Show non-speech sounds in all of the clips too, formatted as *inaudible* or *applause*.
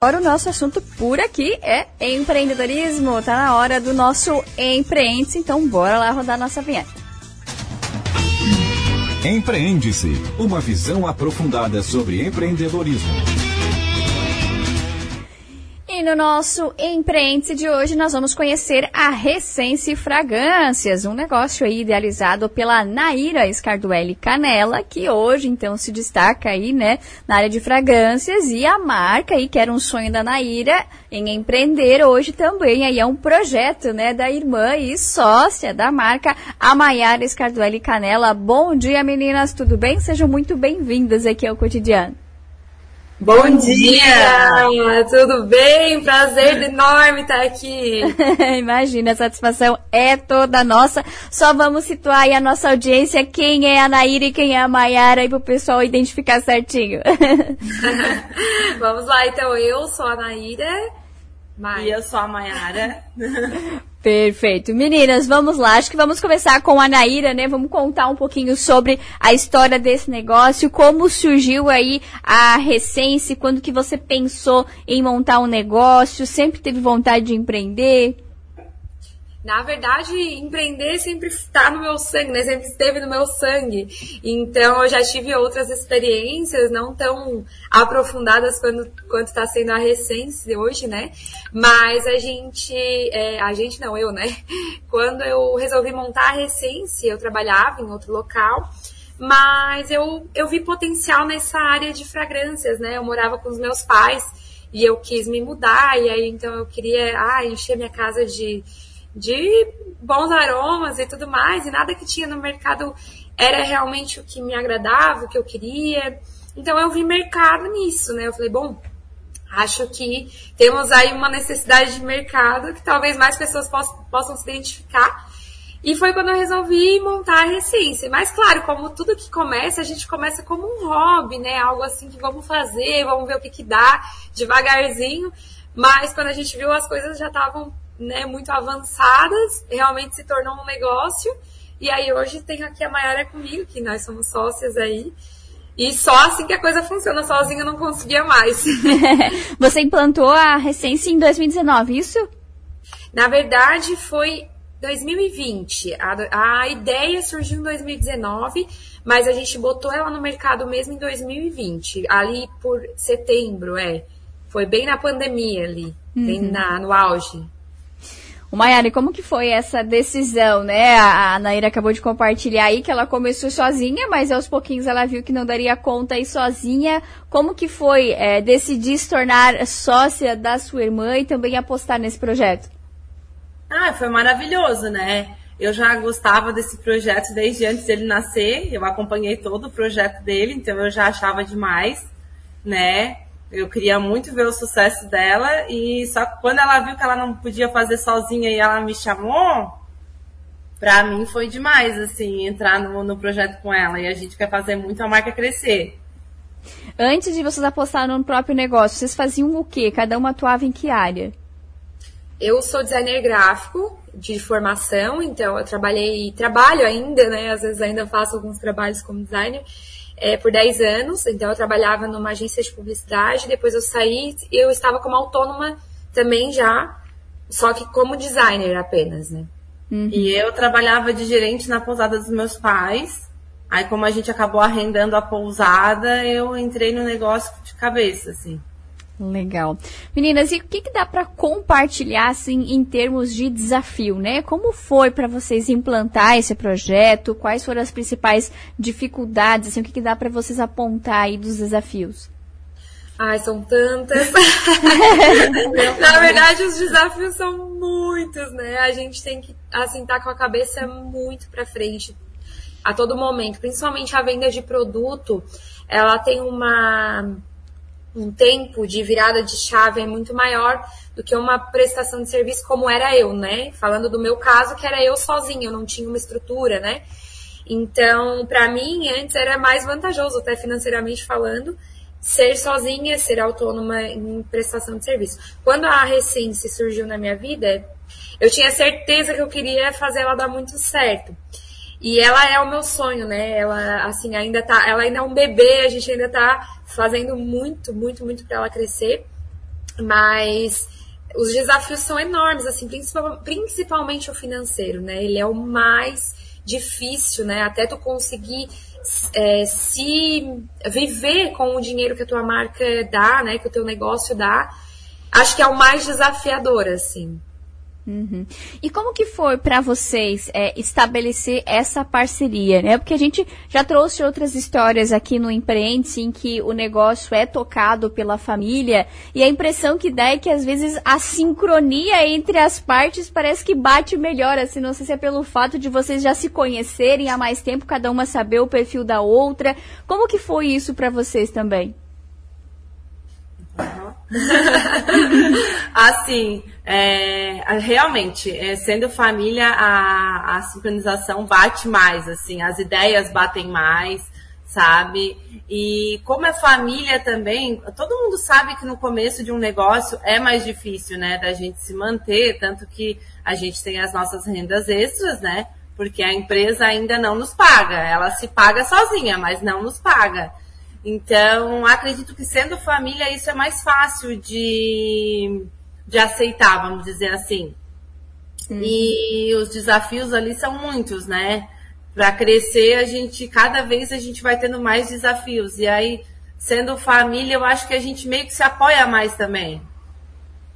Agora o nosso assunto por aqui é empreendedorismo. Tá na hora do nosso empreende, então bora lá rodar nossa vinheta. Empreende-se, uma visão aprofundada sobre empreendedorismo. No nosso Empreende de hoje nós vamos conhecer a Recense Fragrâncias, um negócio aí idealizado pela Naira Scarduelli Canela, que hoje então se destaca aí, né, na área de fragrâncias e a marca aí que era um sonho da Naira em empreender hoje também aí é um projeto, né, da irmã e sócia da marca, a Maiara Scarduelli Canela. Bom dia, meninas, tudo bem? Sejam muito bem-vindas aqui ao Cotidiano. Bom, Bom dia. dia! Tudo bem? Prazer *laughs* enorme estar aqui. *laughs* Imagina, a satisfação é toda nossa. Só vamos situar aí a nossa audiência, quem é a Naira e quem é a Maiara, aí para o pessoal identificar certinho. *laughs* vamos lá, então eu sou a Naira. E eu sou a Maiara. Perfeito. Meninas, vamos lá. Acho que vamos começar com a Naira, né? Vamos contar um pouquinho sobre a história desse negócio, como surgiu aí a Recense, quando que você pensou em montar um negócio, sempre teve vontade de empreender? Na verdade, empreender sempre está no meu sangue, né? Sempre esteve no meu sangue. Então, eu já tive outras experiências, não tão aprofundadas quando, quanto está sendo a Recence hoje, né? Mas a gente, é, a gente não, eu, né? *laughs* Quando eu resolvi montar a Recence, eu trabalhava em outro local, mas eu, eu vi potencial nessa área de fragrâncias, né? Eu morava com os meus pais e eu quis me mudar, e aí então eu queria ah, encher minha casa de de bons aromas e tudo mais, e nada que tinha no mercado era realmente o que me agradava, o que eu queria. Então eu vi mercado nisso, né? Eu falei, bom, acho que temos aí uma necessidade de mercado que talvez mais pessoas possam, possam se identificar. E foi quando eu resolvi montar a Recência. Mas, claro, como tudo que começa, a gente começa como um hobby, né? Algo assim que vamos fazer, vamos ver o que, que dá, devagarzinho. Mas quando a gente viu, as coisas já estavam né, muito avançadas, realmente se tornou um negócio. E aí hoje tenho aqui a Maiara comigo, que nós somos sócias aí. E só assim que a coisa funciona, sozinha eu não conseguia mais. *laughs* *laughs* Você implantou a Recência em 2019, isso? Na verdade, foi 2020. A, a ideia surgiu em 2019, mas a gente botou ela no mercado mesmo em 2020. Ali por setembro, é. Foi bem na pandemia ali, uhum. bem na, no auge. O Maiara, como que foi essa decisão, né? A, a Naira acabou de compartilhar aí que ela começou sozinha, mas aos pouquinhos ela viu que não daria conta aí sozinha. Como que foi é, decidir se tornar sócia da sua irmã e também apostar nesse projeto? Ah, foi maravilhoso, né? Eu já gostava desse projeto desde antes dele nascer. Eu acompanhei todo o projeto dele, então eu já achava demais, né? Eu queria muito ver o sucesso dela e só quando ela viu que ela não podia fazer sozinha e ela me chamou, pra mim foi demais, assim, entrar no, no projeto com ela. E a gente quer fazer muito a marca crescer. Antes de vocês apostarem no próprio negócio, vocês faziam o quê? Cada uma atuava em que área? Eu sou designer gráfico de formação, então eu trabalhei, trabalho ainda, né? Às vezes ainda faço alguns trabalhos como designer é, por 10 anos, então eu trabalhava numa agência de publicidade, depois eu saí e eu estava como autônoma também já, só que como designer apenas, né? Uhum. E eu trabalhava de gerente na pousada dos meus pais. Aí como a gente acabou arrendando a pousada, eu entrei no negócio de cabeça, assim. Legal. Meninas, e o que, que dá para compartilhar assim em termos de desafio, né? Como foi para vocês implantar esse projeto? Quais foram as principais dificuldades? Assim, o que, que dá para vocês apontar aí dos desafios? Ai, são tantas. *laughs* Na verdade, os desafios são muitos, né? A gente tem que assim estar tá com a cabeça muito para frente a todo momento, principalmente a venda de produto, ela tem uma um tempo de virada de chave é muito maior do que uma prestação de serviço como era eu, né? Falando do meu caso, que era eu sozinha, eu não tinha uma estrutura, né? Então, para mim, antes era mais vantajoso, até financeiramente falando, ser sozinha, ser autônoma em prestação de serviço. Quando a Recense surgiu na minha vida, eu tinha certeza que eu queria fazer ela dar muito certo. E ela é o meu sonho, né? Ela, assim, ainda tá, ela ainda é um bebê, a gente ainda tá fazendo muito, muito, muito para ela crescer. Mas os desafios são enormes, assim, principalmente o financeiro, né? Ele é o mais difícil, né? Até tu conseguir é, se viver com o dinheiro que a tua marca dá, né? Que o teu negócio dá, acho que é o mais desafiador, assim. Uhum. E como que foi para vocês é, estabelecer essa parceria, né? Porque a gente já trouxe outras histórias aqui no Empreende em que o negócio é tocado pela família e a impressão que dá é que às vezes a sincronia entre as partes parece que bate melhor, assim, não sei se é pelo fato de vocês já se conhecerem há mais tempo, cada uma saber o perfil da outra. Como que foi isso para vocês também? *laughs* Assim, é, realmente, é, sendo família, a, a sincronização bate mais, assim, as ideias batem mais, sabe? E como é família também, todo mundo sabe que no começo de um negócio é mais difícil, né, da gente se manter, tanto que a gente tem as nossas rendas extras, né? Porque a empresa ainda não nos paga, ela se paga sozinha, mas não nos paga. Então, acredito que sendo família, isso é mais fácil de, de aceitar, vamos dizer assim. Uhum. E os desafios ali são muitos, né? Para crescer, a gente, cada vez a gente vai tendo mais desafios. E aí, sendo família, eu acho que a gente meio que se apoia mais também.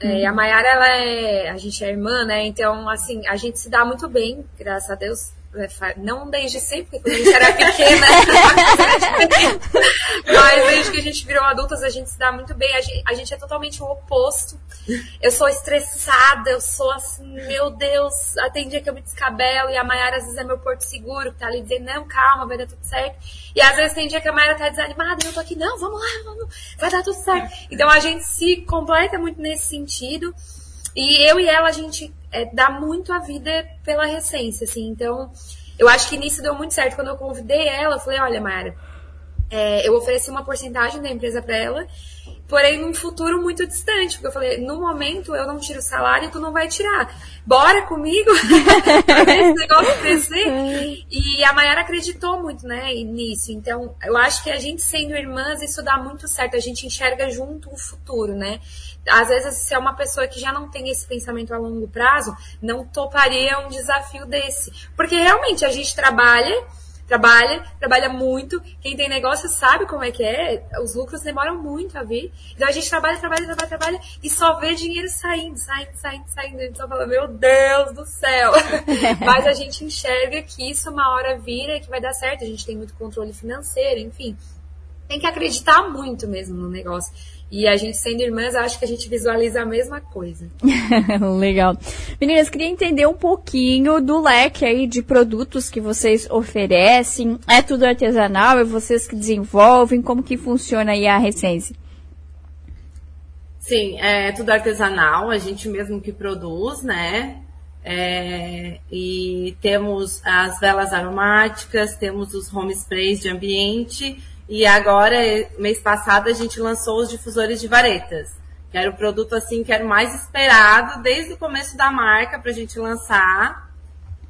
É, a Mayara, ela é, a gente é irmã, né? Então, assim, a gente se dá muito bem, graças a Deus. É, não desde sempre, quando a gente era pequena, *laughs* mas desde que a gente virou adultas, a gente se dá muito bem. A gente, a gente, é totalmente o oposto. Eu sou estressada, eu sou assim, meu Deus, tem dia que eu me descabelo e a Mayara às vezes é meu porto seguro, que tá ali dizendo, não, calma, vai dar tudo certo. E às vezes tem dia que a Mayara tá desanimada e eu tô aqui, não, vamos lá, vamos, vai dar tudo certo. Então a gente se completa muito nesse sentido. E eu e ela, a gente é, dá muito a vida pela recência, assim. Então, eu acho que nisso deu muito certo. Quando eu convidei ela, eu falei, olha, Mayara, é, eu ofereci uma porcentagem da empresa para ela, porém num futuro muito distante, porque eu falei, no momento eu não tiro o salário tu não vai tirar. Bora comigo *laughs* esse negócio crescer. E a Mayara acreditou muito, né, nisso. Então, eu acho que a gente sendo irmãs, isso dá muito certo. A gente enxerga junto o futuro, né? Às vezes, se é uma pessoa que já não tem esse pensamento a longo prazo, não toparia um desafio desse. Porque realmente a gente trabalha trabalha, trabalha muito. Quem tem negócio sabe como é que é. Os lucros demoram muito a vir. Então a gente trabalha, trabalha, trabalha, trabalha e só vê dinheiro saindo, saindo, saindo, saindo. A gente só fala, meu Deus do céu. *laughs* Mas a gente enxerga que isso uma hora vira e que vai dar certo. A gente tem muito controle financeiro, enfim. Tem que acreditar muito mesmo no negócio. E a gente sendo irmãs, acho que a gente visualiza a mesma coisa. *laughs* Legal. Meninas, queria entender um pouquinho do leque aí de produtos que vocês oferecem. É tudo artesanal? É vocês que desenvolvem? Como que funciona aí a Recense? Sim, é tudo artesanal, a gente mesmo que produz, né? É, e temos as velas aromáticas, temos os home sprays de ambiente e agora, mês passado, a gente lançou os difusores de varetas, que era o produto assim que era o mais esperado desde o começo da marca para a gente lançar.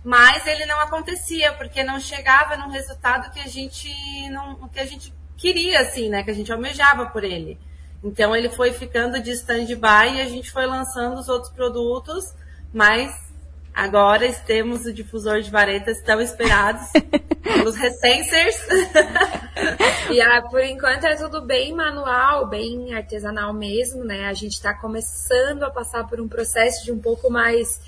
Mas ele não acontecia, porque não chegava no resultado que a gente não, que a gente queria, assim, né? Que a gente almejava por ele. Então ele foi ficando de stand-by e a gente foi lançando os outros produtos, mas Agora temos o difusor de varetas tão esperados *laughs* pelos recensers. E ah, por enquanto é tudo bem manual, bem artesanal mesmo, né? A gente está começando a passar por um processo de um pouco mais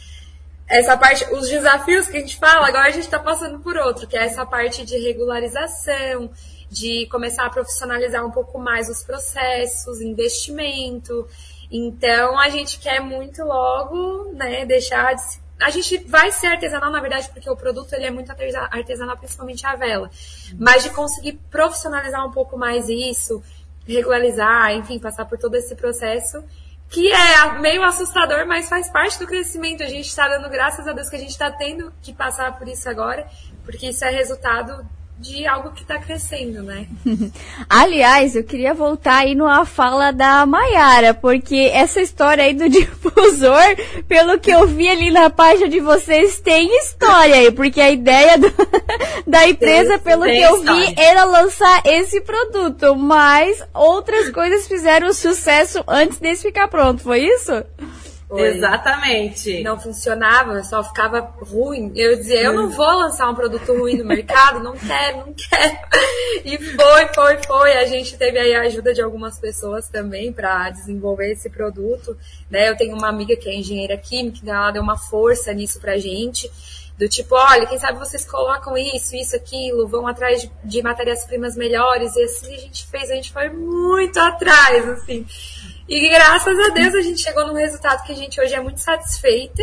essa parte, os desafios que a gente fala, agora a gente está passando por outro, que é essa parte de regularização, de começar a profissionalizar um pouco mais os processos, investimento. Então a gente quer muito logo, né, deixar de a gente vai ser artesanal, na verdade, porque o produto ele é muito artesanal, principalmente a vela. Mas de conseguir profissionalizar um pouco mais isso, regularizar, enfim, passar por todo esse processo, que é meio assustador, mas faz parte do crescimento. A gente está dando graças a Deus que a gente está tendo que passar por isso agora, porque isso é resultado de algo que está crescendo, né? *laughs* Aliás, eu queria voltar aí numa fala da Maiara, porque essa história aí do *laughs* difusor, pelo que eu vi ali na página de vocês, tem história aí, porque a ideia do, *laughs* da empresa, pelo tem que eu história. vi, era lançar esse produto, mas outras coisas fizeram sucesso antes desse ficar pronto, foi isso? Foi. Exatamente. Não funcionava, só ficava ruim. Eu dizia, eu não vou lançar um produto ruim no mercado, não quero, não quero. E foi, foi, foi. A gente teve aí a ajuda de algumas pessoas também para desenvolver esse produto. Né? Eu tenho uma amiga que é engenheira química, então ela deu uma força nisso pra gente. Do tipo, olha, quem sabe vocês colocam isso, isso, aquilo, vão atrás de, de matérias-primas melhores. E assim a gente fez, a gente foi muito atrás, assim. E graças a Deus a gente chegou num resultado que a gente hoje é muito satisfeita,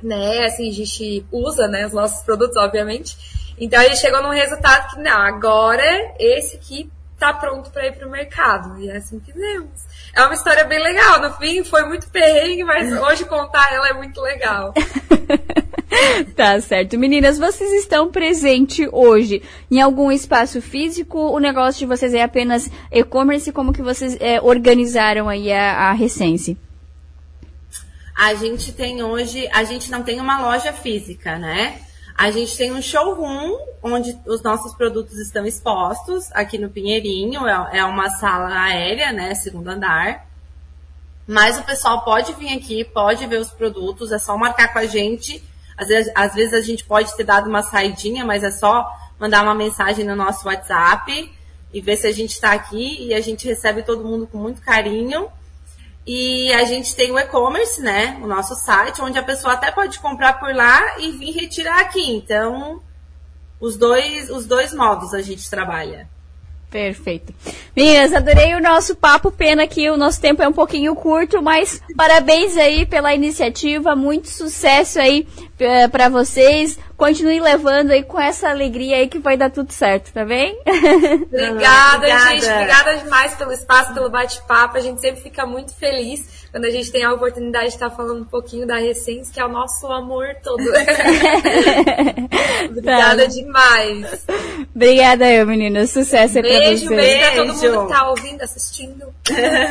né? Assim, a gente usa, né, os nossos produtos, obviamente. Então a gente chegou num resultado que, não, agora esse aqui tá pronto para ir pro mercado. E é assim fizemos. É uma história bem legal. No fim, foi muito perrengue, mas *laughs* hoje contar ela é muito legal. *laughs* *laughs* tá certo. Meninas, vocês estão presentes hoje em algum espaço físico? O negócio de vocês é apenas e-commerce? Como que vocês é, organizaram aí a, a Recense? A gente tem hoje, a gente não tem uma loja física, né? A gente tem um showroom onde os nossos produtos estão expostos aqui no Pinheirinho. É, é uma sala aérea, né? Segundo andar. Mas o pessoal pode vir aqui, pode ver os produtos, é só marcar com a gente às vezes, às vezes a gente pode ter dado uma saidinha, mas é só mandar uma mensagem no nosso WhatsApp e ver se a gente está aqui e a gente recebe todo mundo com muito carinho. E a gente tem o e-commerce, né? O nosso site, onde a pessoa até pode comprar por lá e vir retirar aqui. Então, os dois, os dois modos a gente trabalha. Perfeito. Meninas, adorei o nosso papo. Pena que o nosso tempo é um pouquinho curto, mas parabéns aí pela iniciativa. Muito sucesso aí uh, para vocês. Continue levando aí com essa alegria aí que vai dar tudo certo, tá bem? *laughs* Obrigada, Obrigada. gente. Obrigada demais pelo espaço, pelo bate-papo. A gente sempre fica muito feliz quando a gente tem a oportunidade de estar falando um pouquinho da Recens, que é o nosso amor todo. *laughs* Obrigada tá. demais. Obrigada eu, menina. Sucesso beijo, pra você. Beijo, beijo todo mundo que tá ouvindo, assistindo.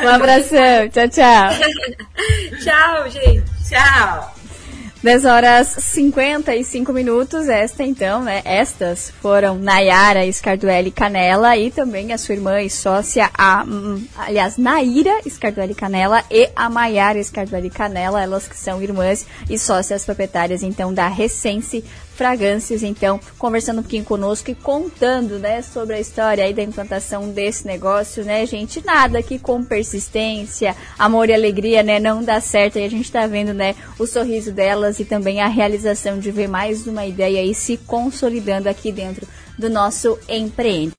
Um abração. tchau, tchau. *laughs* tchau, gente. Tchau. 10 horas 55 minutos. Esta então, né? Estas foram Nayara Scarduelli Canela e também a sua irmã e sócia, a, hum, aliás, Naira Scarduelli Canela e a Maiara Scarduelli Canela, elas que são irmãs e sócias proprietárias então da Recense Fragrâncias, então, conversando um pouquinho conosco e contando, né, sobre a história aí da implantação desse negócio, né, gente? Nada que com persistência, amor e alegria, né, não dá certo. E a gente tá vendo, né, o sorriso delas e também a realização de ver mais uma ideia aí se consolidando aqui dentro do nosso empreende.